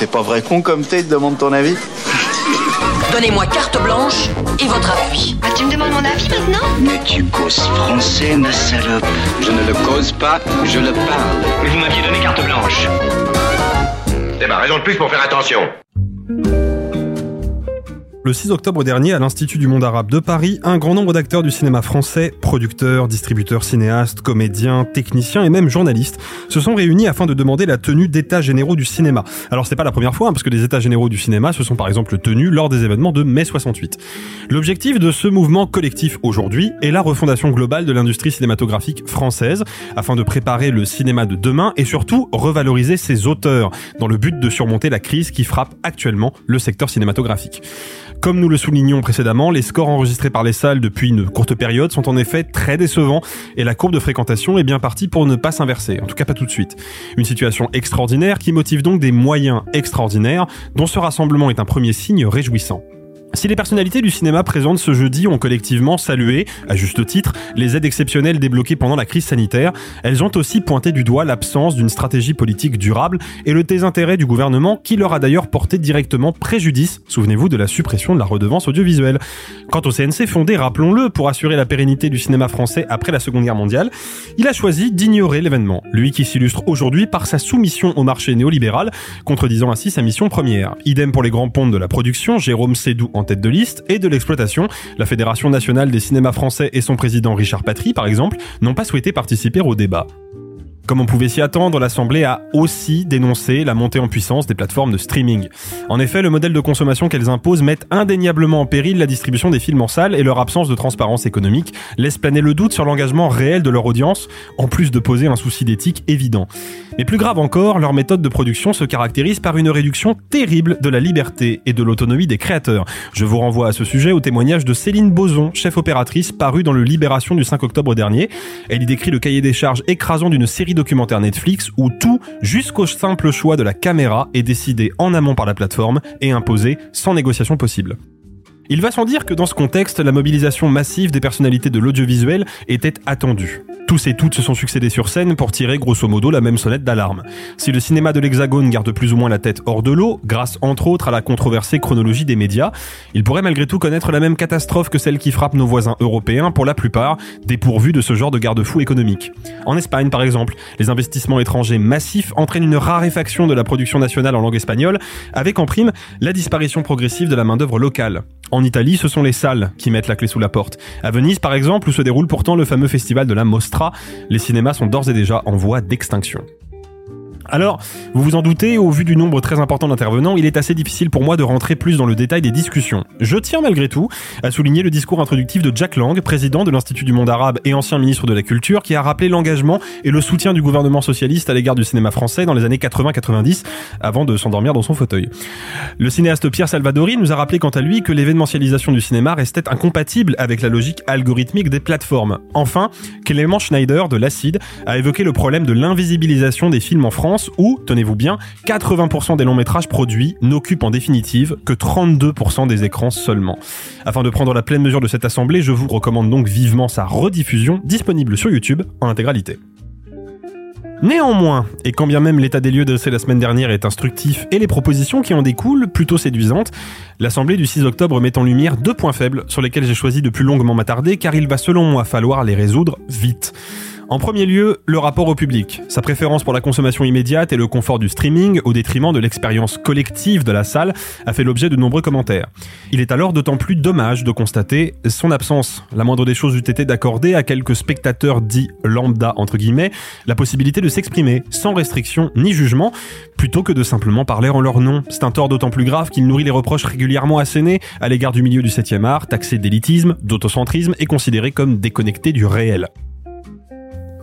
C'est pas vrai con comme t'es, demande ton avis Donnez-moi carte blanche et votre appui. Ah, tu me demandes mon avis maintenant Mais tu causes français, ma salope. Je ne le cause pas, je le parle. Mais vous m'aviez donné carte blanche. C'est ma raison de plus pour faire attention. Le 6 octobre dernier, à l'Institut du monde arabe de Paris, un grand nombre d'acteurs du cinéma français, producteurs, distributeurs, cinéastes, comédiens, techniciens et même journalistes, se sont réunis afin de demander la tenue d'états généraux du cinéma. Alors c'est pas la première fois, hein, parce que les états généraux du cinéma se sont par exemple tenus lors des événements de mai 68. L'objectif de ce mouvement collectif aujourd'hui est la refondation globale de l'industrie cinématographique française, afin de préparer le cinéma de demain et surtout revaloriser ses auteurs, dans le but de surmonter la crise qui frappe actuellement le secteur cinématographique. Comme nous le soulignions précédemment, les scores enregistrés par les salles depuis une courte période sont en effet très décevants et la courbe de fréquentation est bien partie pour ne pas s'inverser, en tout cas pas tout de suite. Une situation extraordinaire qui motive donc des moyens extraordinaires dont ce rassemblement est un premier signe réjouissant. Si les personnalités du cinéma présentes ce jeudi ont collectivement salué, à juste titre, les aides exceptionnelles débloquées pendant la crise sanitaire, elles ont aussi pointé du doigt l'absence d'une stratégie politique durable et le désintérêt du gouvernement qui leur a d'ailleurs porté directement préjudice, souvenez-vous de la suppression de la redevance audiovisuelle. Quant au CNC fondé, rappelons-le, pour assurer la pérennité du cinéma français après la Seconde Guerre mondiale, il a choisi d'ignorer l'événement, lui qui s'illustre aujourd'hui par sa soumission au marché néolibéral, contredisant ainsi sa mission première. Idem pour les grands ponts de la production, Jérôme Sédou tête de liste, et de l'exploitation. La Fédération nationale des cinémas français et son président Richard Patry, par exemple, n'ont pas souhaité participer au débat. Comme on pouvait s'y attendre, l'Assemblée a aussi dénoncé la montée en puissance des plateformes de streaming. En effet, le modèle de consommation qu'elles imposent met indéniablement en péril la distribution des films en salle et leur absence de transparence économique laisse planer le doute sur l'engagement réel de leur audience, en plus de poser un souci d'éthique évident. Mais plus grave encore, leur méthode de production se caractérise par une réduction terrible de la liberté et de l'autonomie des créateurs. Je vous renvoie à ce sujet au témoignage de Céline Boson, chef opératrice, paru dans le Libération du 5 octobre dernier. Elle y décrit le cahier des charges écrasant d'une série documentaire Netflix où tout, jusqu'au simple choix de la caméra, est décidé en amont par la plateforme et imposé sans négociation possible. Il va sans dire que dans ce contexte, la mobilisation massive des personnalités de l'audiovisuel était attendue. Tous et toutes se sont succédés sur scène pour tirer grosso modo la même sonnette d'alarme. Si le cinéma de l'Hexagone garde plus ou moins la tête hors de l'eau, grâce entre autres à la controversée chronologie des médias, il pourrait malgré tout connaître la même catastrophe que celle qui frappe nos voisins européens, pour la plupart dépourvus de ce genre de garde-fou économique. En Espagne par exemple, les investissements étrangers massifs entraînent une raréfaction de la production nationale en langue espagnole, avec en prime la disparition progressive de la main-d'œuvre locale. En Italie, ce sont les salles qui mettent la clé sous la porte. À Venise, par exemple, où se déroule pourtant le fameux festival de la Mostra, les cinémas sont d'ores et déjà en voie d'extinction. Alors, vous vous en doutez, au vu du nombre très important d'intervenants, il est assez difficile pour moi de rentrer plus dans le détail des discussions. Je tiens malgré tout à souligner le discours introductif de Jack Lang, président de l'Institut du monde arabe et ancien ministre de la Culture, qui a rappelé l'engagement et le soutien du gouvernement socialiste à l'égard du cinéma français dans les années 80-90, avant de s'endormir dans son fauteuil. Le cinéaste Pierre Salvadori nous a rappelé quant à lui que l'événementialisation du cinéma restait incompatible avec la logique algorithmique des plateformes. Enfin, Clément Schneider de l'Acide a évoqué le problème de l'invisibilisation des films en France où, tenez-vous bien, 80% des longs métrages produits n'occupent en définitive que 32% des écrans seulement. Afin de prendre la pleine mesure de cette assemblée, je vous recommande donc vivement sa rediffusion disponible sur YouTube en intégralité. Néanmoins, et quand bien même l'état des lieux de la semaine dernière est instructif et les propositions qui en découlent plutôt séduisantes, l'Assemblée du 6 octobre met en lumière deux points faibles sur lesquels j'ai choisi de plus longuement m'attarder car il va selon moi falloir les résoudre vite. En premier lieu, le rapport au public. Sa préférence pour la consommation immédiate et le confort du streaming au détriment de l'expérience collective de la salle a fait l'objet de nombreux commentaires. Il est alors d'autant plus dommage de constater son absence. La moindre des choses eût été d'accorder à quelques spectateurs dits lambda entre guillemets la possibilité de s'exprimer sans restriction ni jugement plutôt que de simplement parler en leur nom. C'est un tort d'autant plus grave qu'il nourrit les reproches régulièrement assénés à l'égard du milieu du 7e art, taxé d'élitisme, d'autocentrisme et considéré comme déconnecté du réel.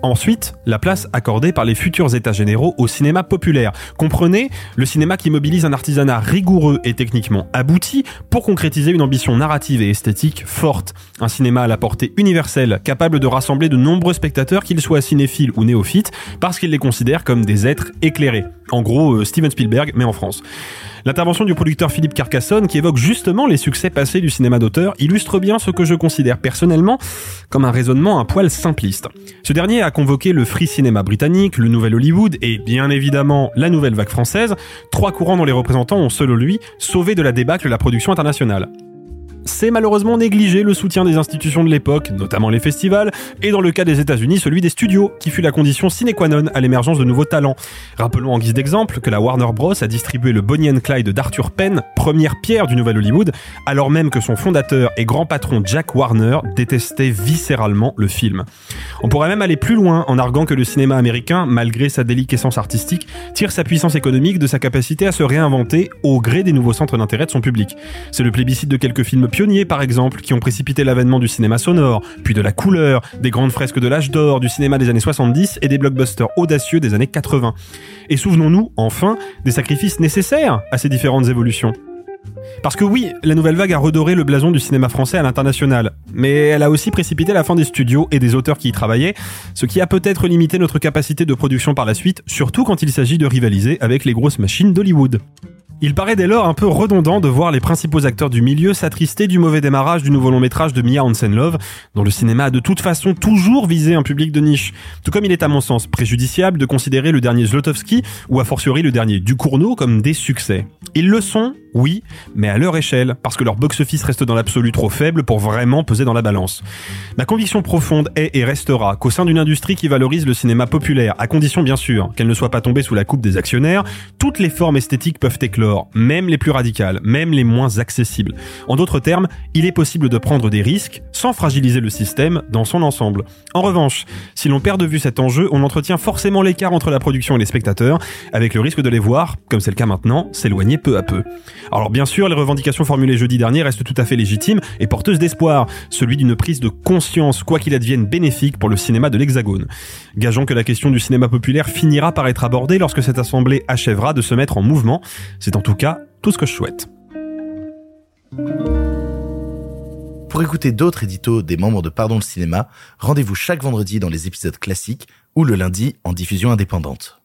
Ensuite, la place accordée par les futurs états généraux au cinéma populaire. Comprenez, le cinéma qui mobilise un artisanat rigoureux et techniquement abouti pour concrétiser une ambition narrative et esthétique forte. Un cinéma à la portée universelle, capable de rassembler de nombreux spectateurs, qu'ils soient cinéphiles ou néophytes, parce qu'ils les considèrent comme des êtres éclairés. En gros, euh, Steven Spielberg, mais en France. L'intervention du producteur Philippe Carcassonne, qui évoque justement les succès passés du cinéma d'auteur, illustre bien ce que je considère personnellement comme un raisonnement un poil simpliste. Ce dernier a convoqué le free cinéma britannique, le nouvel Hollywood et bien évidemment la nouvelle vague française, trois courants dont les représentants ont selon lui sauvé de la débâcle la production internationale c'est malheureusement négligé le soutien des institutions de l'époque, notamment les festivals, et dans le cas des États-Unis, celui des studios, qui fut la condition sine qua non à l'émergence de nouveaux talents. Rappelons en guise d'exemple que la Warner Bros. a distribué le Bonnie and Clyde d'Arthur Penn, première pierre du nouvel Hollywood, alors même que son fondateur et grand patron Jack Warner détestait viscéralement le film. On pourrait même aller plus loin en arguant que le cinéma américain, malgré sa déliquescence artistique, tire sa puissance économique de sa capacité à se réinventer au gré des nouveaux centres d'intérêt de son public. C'est le plébiscite de quelques films pionniers par exemple, qui ont précipité l'avènement du cinéma sonore, puis de la couleur, des grandes fresques de l'âge d'or, du cinéma des années 70 et des blockbusters audacieux des années 80. Et souvenons-nous, enfin, des sacrifices nécessaires à ces différentes évolutions. Parce que oui, la nouvelle vague a redoré le blason du cinéma français à l'international, mais elle a aussi précipité la fin des studios et des auteurs qui y travaillaient, ce qui a peut-être limité notre capacité de production par la suite, surtout quand il s'agit de rivaliser avec les grosses machines d'Hollywood. Il paraît dès lors un peu redondant de voir les principaux acteurs du milieu s'attrister du mauvais démarrage du nouveau long métrage de Mia Hansen-Love, dont le cinéma a de toute façon toujours visé un public de niche. Tout comme il est à mon sens préjudiciable de considérer le dernier Zlotowski ou a fortiori le dernier Ducournau comme des succès. Ils le sont, oui, mais à leur échelle, parce que leur box-office reste dans l'absolu trop faible pour vraiment peser dans la balance. Ma conviction profonde est et restera qu'au sein d'une industrie qui valorise le cinéma populaire, à condition bien sûr qu'elle ne soit pas tombée sous la coupe des actionnaires, toutes les formes esthétiques peuvent éclore, même les plus radicales, même les moins accessibles. En d'autres termes, il est possible de prendre des risques sans fragiliser le système dans son ensemble. En revanche, si l'on perd de vue cet enjeu, on entretient forcément l'écart entre la production et les spectateurs, avec le risque de les voir, comme c'est le cas maintenant, s'éloigner peu à peu. Alors bien sûr, les revendications formulées jeudi dernier restent tout à fait légitimes et porteuses d'espoir, celui d'une prise de conscience, quoi qu'il advienne, bénéfique pour le cinéma de l'Hexagone. Gageons que la question du cinéma populaire finira par être abordée lorsque cette assemblée achèvera de se mettre en mouvement. C'est en tout cas tout ce que je souhaite. Pour écouter d'autres éditos des membres de Pardon le cinéma, rendez-vous chaque vendredi dans les épisodes classiques ou le lundi en diffusion indépendante.